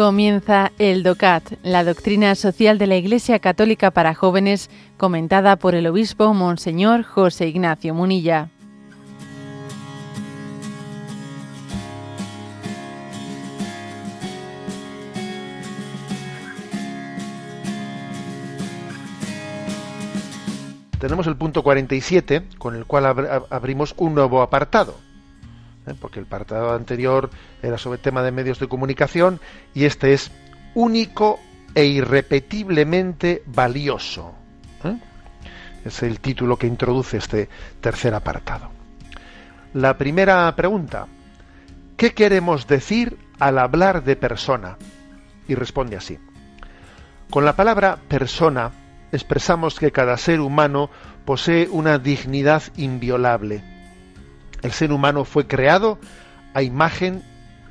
Comienza el DOCAT, la doctrina social de la Iglesia Católica para jóvenes, comentada por el obispo Monseñor José Ignacio Munilla. Tenemos el punto 47, con el cual abrimos un nuevo apartado ¿eh? porque el apartado anterior era sobre tema de medios de comunicación y este es único e irrepetiblemente valioso. ¿eh? Es el título que introduce este tercer apartado. La primera pregunta, ¿qué queremos decir al hablar de persona? Y responde así. Con la palabra persona expresamos que cada ser humano posee una dignidad inviolable el ser humano fue creado a imagen,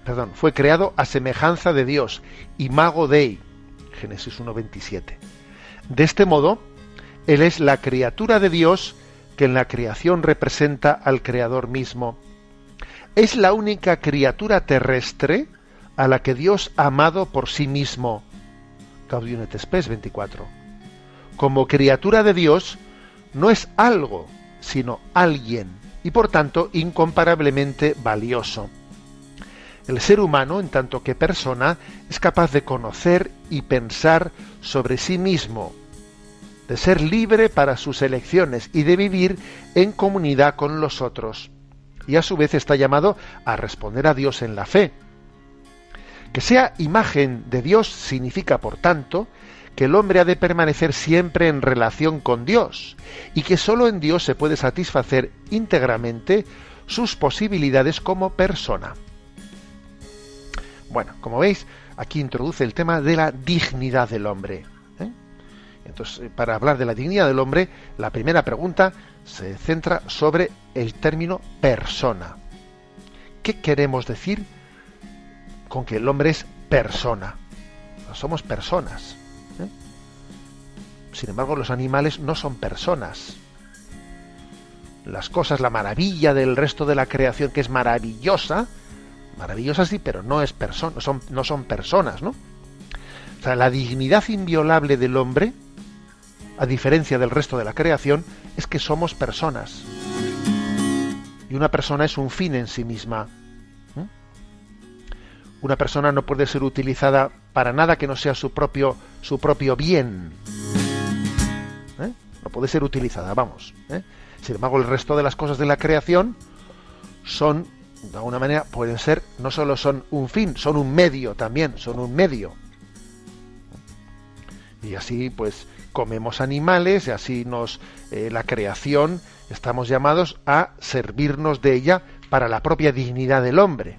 perdón, fue creado a semejanza de Dios, imago Dei, Génesis 1:27. De este modo, él es la criatura de Dios que en la creación representa al creador mismo. Es la única criatura terrestre a la que Dios ha amado por sí mismo. Gaudium et Spes 24. Como criatura de Dios, no es algo, sino alguien y por tanto incomparablemente valioso. El ser humano, en tanto que persona, es capaz de conocer y pensar sobre sí mismo, de ser libre para sus elecciones y de vivir en comunidad con los otros. Y a su vez está llamado a responder a Dios en la fe. Que sea imagen de Dios significa, por tanto, que el hombre ha de permanecer siempre en relación con Dios y que sólo en Dios se puede satisfacer íntegramente sus posibilidades como persona. Bueno, como veis, aquí introduce el tema de la dignidad del hombre. ¿eh? Entonces, eh, para hablar de la dignidad del hombre, la primera pregunta se centra sobre el término persona. ¿Qué queremos decir con que el hombre es persona? somos personas. Sin embargo, los animales no son personas. Las cosas, la maravilla del resto de la creación, que es maravillosa, maravillosa sí, pero no es son, no son personas, ¿no? O sea, la dignidad inviolable del hombre, a diferencia del resto de la creación, es que somos personas. Y una persona es un fin en sí misma. Una persona no puede ser utilizada para nada que no sea su propio, su propio bien no puede ser utilizada, vamos. ¿eh? Sin embargo, el resto de las cosas de la creación son, de alguna manera, pueden ser, no solo son un fin, son un medio también, son un medio. Y así, pues, comemos animales, y así nos, eh, la creación, estamos llamados a servirnos de ella para la propia dignidad del hombre.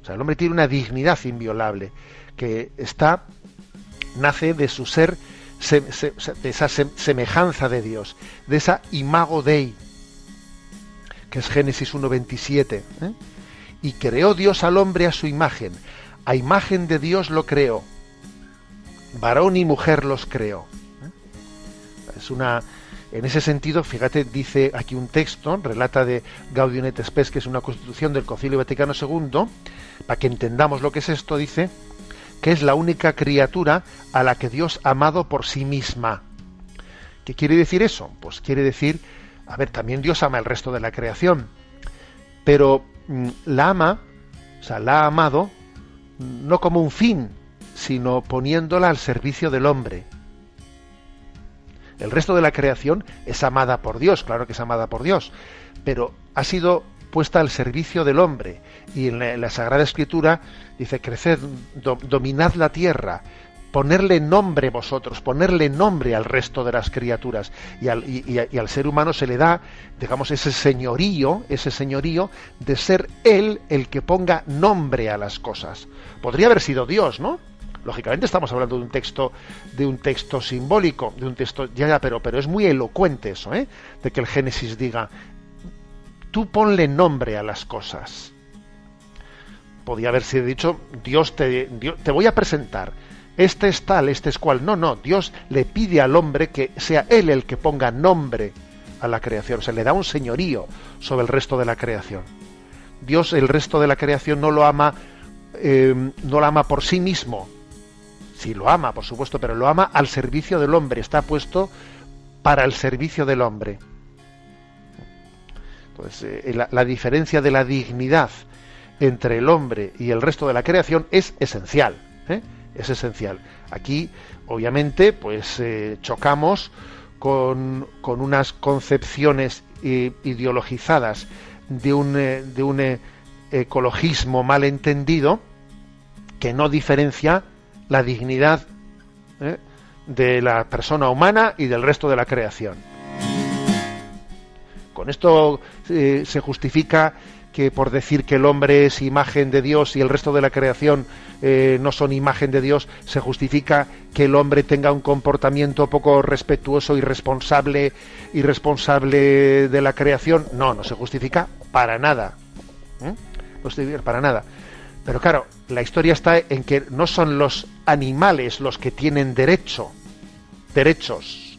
O sea, el hombre tiene una dignidad inviolable que está, nace de su ser de esa semejanza de Dios, de esa imago Dei, que es Génesis 1.27. ¿eh? Y creó Dios al hombre a su imagen, a imagen de Dios lo creó, varón y mujer los creó. ¿eh? Es una, en ese sentido, fíjate, dice aquí un texto, relata de Gaudium et Spes, que es una constitución del Concilio Vaticano II, para que entendamos lo que es esto, dice, que es la única criatura a la que Dios ha amado por sí misma. ¿Qué quiere decir eso? Pues quiere decir, a ver, también Dios ama el resto de la creación, pero mm, la ama, o sea, la ha amado no como un fin, sino poniéndola al servicio del hombre. El resto de la creación es amada por Dios, claro que es amada por Dios, pero ha sido puesta al servicio del hombre. Y en la, Sagrada Escritura dice, creced, dominad la tierra, ponerle nombre vosotros, ponerle nombre al resto de las criaturas. Y al, y al, ser humano se le da, digamos, ese señorío, ese señorío de ser él el que ponga nombre a las cosas. Podría haber sido Dios, ¿no? Lógicamente estamos hablando de un texto, de un texto simbólico, de un texto, ya, ya, pero, pero es muy elocuente eso, ¿eh? De que el Génesis diga, tú ponle nombre a las cosas. Podía haberse dicho, Dios te, te voy a presentar, este es tal, este es cual. No, no, Dios le pide al hombre que sea él el que ponga nombre a la creación, se le da un señorío sobre el resto de la creación. Dios el resto de la creación no lo ama eh, no lo ama por sí mismo. Sí lo ama, por supuesto, pero lo ama al servicio del hombre. Está puesto para el servicio del hombre. Entonces, eh, la, diferencia de la dignidad entre el hombre y el resto de la creación es esencial. ¿eh? Es esencial. Aquí, obviamente, pues chocamos con, con, unas concepciones ideologizadas de un, de un ecologismo mal entendido que no diferencia la dignidad ¿eh? de la persona humana y del resto de la creación. Con esto eh, se justifica que por decir que el hombre es imagen de Dios y el resto de la creación eh, no son imagen de Dios, se justifica que el hombre tenga un comportamiento poco respetuoso y responsable, irresponsable de la creación. No, no se justifica para nada. No se justifica para nada. Pero claro, la historia está en que no son los animales los que tienen derecho, derechos.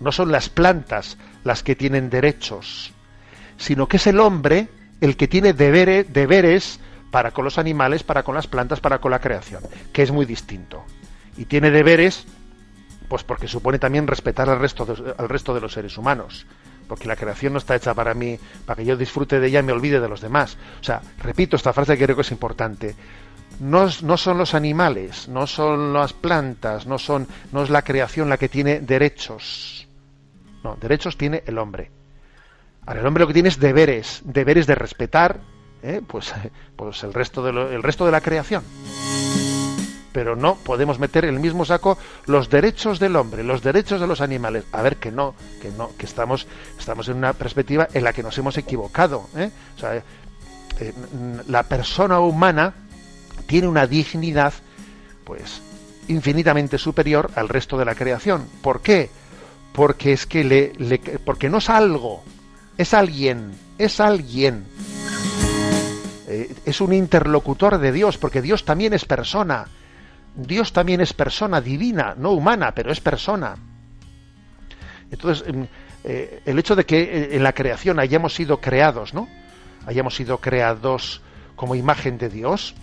No son las plantas las que tienen derechos, sino que es el hombre el que tiene deberes, deberes para con los animales, para con las plantas, para con la creación, que es muy distinto. Y tiene deberes, pues porque supone también respetar al resto al resto de los seres humanos porque la creación no está hecha para mí, para que yo disfrute de ella y me olvide de los demás. O sea, repito esta frase que creo que es importante. No, no, son los animales, no son las plantas, no, son, no es la creación la que tiene derechos. No, derechos tiene el hombre. Ahora, el hombre lo que tiene es deberes, deberes de respetar ¿eh? pues, pues el, resto de el resto de la creación pero no podemos meter en el mismo saco los derechos del hombre, los derechos de los animales. A ver que no, que no, que estamos, estamos en una perspectiva en la que nos hemos equivocado. ¿eh? O sea, eh, la persona humana tiene una dignidad, pues, infinitamente superior al resto de la creación. ¿Por qué? Porque es que le, porque no es algo, es alguien, es alguien. Eh, es un interlocutor de Dios, porque Dios también es persona Dios también es persona divina, no humana, pero es persona. Entonces, em, eh, el hecho de que eh, en la creación hayamos sido creados, ¿no? Hayamos sido creados como imagen de Dios,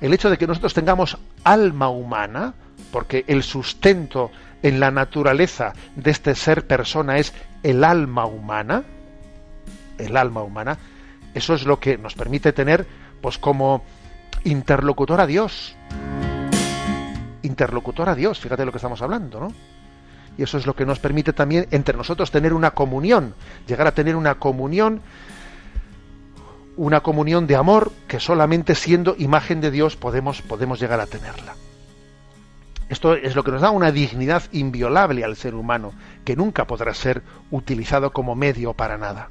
el hecho de que nosotros tengamos alma humana, porque el sustento en la naturaleza de este ser persona es el alma humana, el alma humana, eso es lo que nos permite tener, pues como interlocutor a Dios interlocutor a Dios, fíjate lo que estamos hablando, ¿no? Y eso es lo que nos permite también entre nosotros tener una comunión, llegar a tener una comunión, una comunión de amor que solamente siendo imagen de Dios podemos, podemos llegar a tenerla. Esto es lo que nos da una dignidad inviolable al ser humano, que nunca podrá ser utilizado como medio para nada.